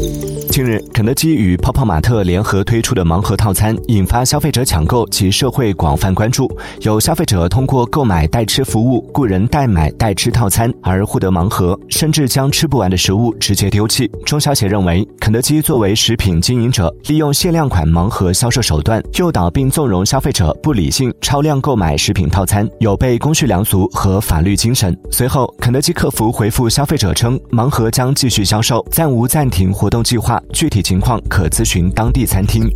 Thank you. 近日，肯德基与泡泡玛特联合推出的盲盒套餐引发消费者抢购及社会广泛关注。有消费者通过购买代吃服务、雇人代买代吃套餐而获得盲盒，甚至将吃不完的食物直接丢弃。中消协认为，肯德基作为食品经营者，利用限量款盲盒销售手段，诱导并纵容消费者不理性超量购买食品套餐，有悖公序良俗和法律精神。随后，肯德基客服回复消费者称，盲盒将继续销售，暂无暂停活动计划。具体情况可咨询当地餐厅。